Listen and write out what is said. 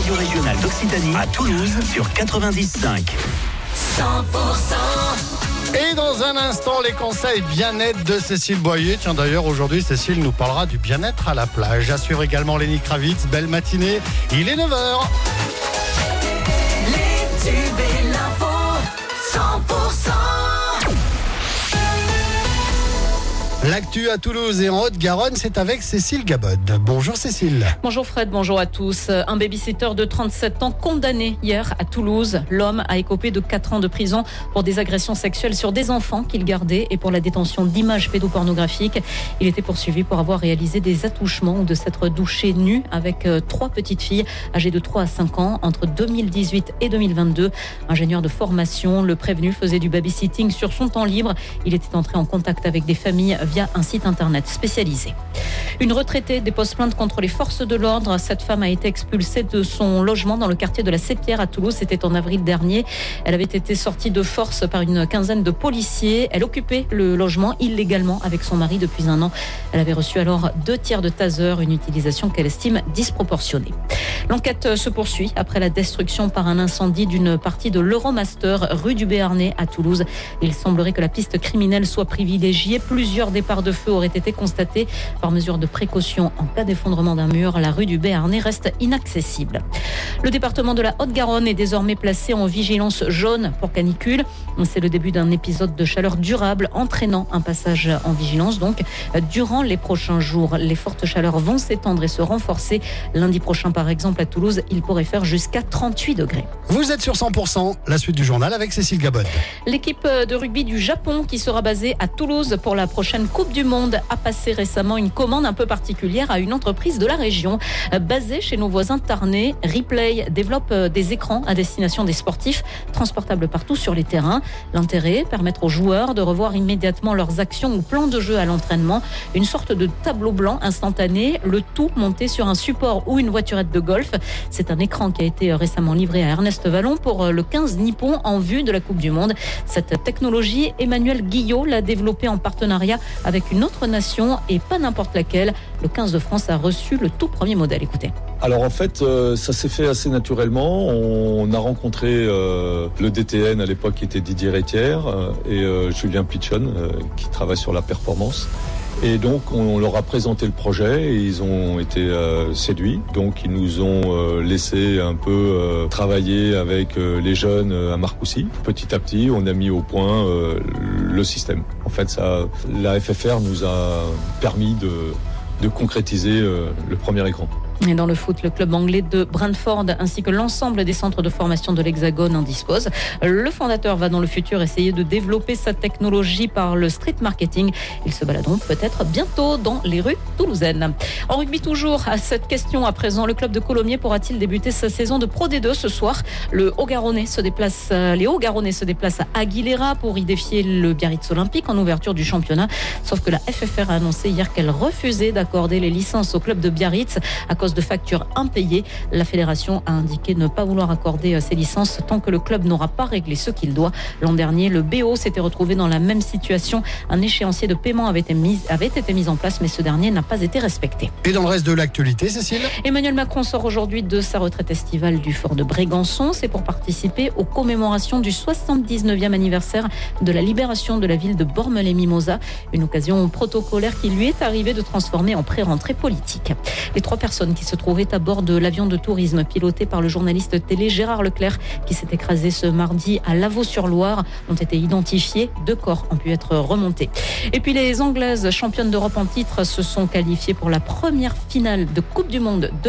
radio régionale d'Occitanie à Toulouse sur 90.5. 100% et dans un instant, les conseils bien-être de Cécile Boyer. Tiens, d'ailleurs, aujourd'hui, Cécile nous parlera du bien-être à la plage. À suivre également Lenny Kravitz. Belle matinée. Il est 9h. Les tubes et l'info, 100%. L'actu à Toulouse et en Haute-Garonne, c'est avec Cécile Gabod. Bonjour Cécile. Bonjour Fred, bonjour à tous. Un babysitter de 37 ans condamné hier à Toulouse. L'homme a écopé de 4 ans de prison pour des agressions sexuelles sur des enfants qu'il gardait et pour la détention d'images pédopornographiques. Il était poursuivi pour avoir réalisé des attouchements ou de s'être douché nu avec euh, trois petites filles âgées de 3 à 5 ans entre 2018 et 2022. Ingénieur de formation, le prévenu faisait du babysitting sur son temps libre. Il était entré en contact avec des familles via un site internet spécialisé. Une retraitée dépose plainte contre les forces de l'ordre. Cette femme a été expulsée de son logement dans le quartier de la Sépierre à Toulouse. C'était en avril dernier. Elle avait été sortie de force par une quinzaine de policiers. Elle occupait le logement illégalement avec son mari depuis un an. Elle avait reçu alors deux tiers de taser, une utilisation qu'elle estime disproportionnée. L'enquête se poursuit après la destruction par un incendie d'une partie de l'Euromaster rue du Béarnais à Toulouse. Il semblerait que la piste criminelle soit privilégiée. Plusieurs départs de feu auraient été constatés. Par mesure de précaution en cas d'effondrement d'un mur, la rue du Béarnais reste inaccessible. Le département de la Haute-Garonne est désormais placé en vigilance jaune pour canicule. C'est le début d'un épisode de chaleur durable entraînant un passage en vigilance. Donc, durant les prochains jours, les fortes chaleurs vont s'étendre et se renforcer. Lundi prochain, par exemple, à Toulouse, il pourrait faire jusqu'à 38 degrés. Vous êtes sur 100%, la suite du journal avec Cécile Gabod. L'équipe de rugby du Japon, qui sera basée à Toulouse pour la prochaine Coupe du Monde, a passé récemment une commande un peu particulière à une entreprise de la région. Basée chez nos voisins tarnais, Replay développe des écrans à destination des sportifs, transportables partout sur les terrains. L'intérêt, permettre aux joueurs de revoir immédiatement leurs actions ou plans de jeu à l'entraînement. Une sorte de tableau blanc instantané, le tout monté sur un support ou une voiturette de golf. C'est un écran qui a été récemment livré à Ernest Vallon pour le 15 Nippon en vue de la Coupe du Monde. Cette technologie, Emmanuel Guillot l'a développée en partenariat une autre nation et pas n'importe laquelle. Le 15 de France a reçu le tout premier modèle. Écoutez. Alors en fait, euh, ça s'est fait assez naturellement. On a rencontré euh, le DTN à l'époque qui était Didier Rétière euh, et Julien Pichon qui travaille sur la performance. Et donc on leur a présenté le projet et ils ont été euh, séduits. Donc ils nous ont euh, laissé un peu euh, travailler avec les jeunes à Marcoussis. Petit à petit, on a mis au point le système. En fait, la FFR nous a permis de, concrétiser le premier écran. Et dans le foot, le club anglais de Brentford ainsi que l'ensemble des centres de formation de l'Hexagone en disposent. Le fondateur va dans le futur essayer de développer sa technologie par le street marketing. Ils se baladeront peut-être bientôt dans les rues toulousaines. En rugby toujours, à cette question à présent, le club de Colomiers pourra-t-il débuter sa saison de Pro D2 ce soir? Le Haut-Garonnais se déplace, euh, les Hauts-Garonnais se déplacent à Aguilera pour y défier le Biarritz Olympique en ouverture du championnat. Sauf que la FFR a annoncé hier qu'elle refusait d'accorder les licences au club de Biarritz à cause de factures impayées. La fédération a indiqué ne pas vouloir accorder euh, ces licences tant que le club n'aura pas réglé ce qu'il doit. L'an dernier, le BO s'était retrouvé dans la même situation. Un échéancier de paiement avait été mis, avait été mis en place, mais ce dernier n'a pas été respecté. Et dans le reste de l'actualité, Cécile? Emmanuel Macron sort aujourd'hui de sa retraite estivale du fort de Brégançon. C'est pour participer aux commémorations du 79e anniversaire de la libération de la ville de Bormes-les-Mimosas. Une occasion protocolaire qui lui est arrivée de transformer en pré-rentrée politique. Les trois personnes qui se trouvaient à bord de l'avion de tourisme piloté par le journaliste télé Gérard Leclerc qui s'est écrasé ce mardi à Lavaux-sur-Loire ont été identifiés. Deux corps ont pu être remontés. Et puis les Anglaises championnes d'Europe en titre se sont qualifiées pour la première finale de Coupe du Monde de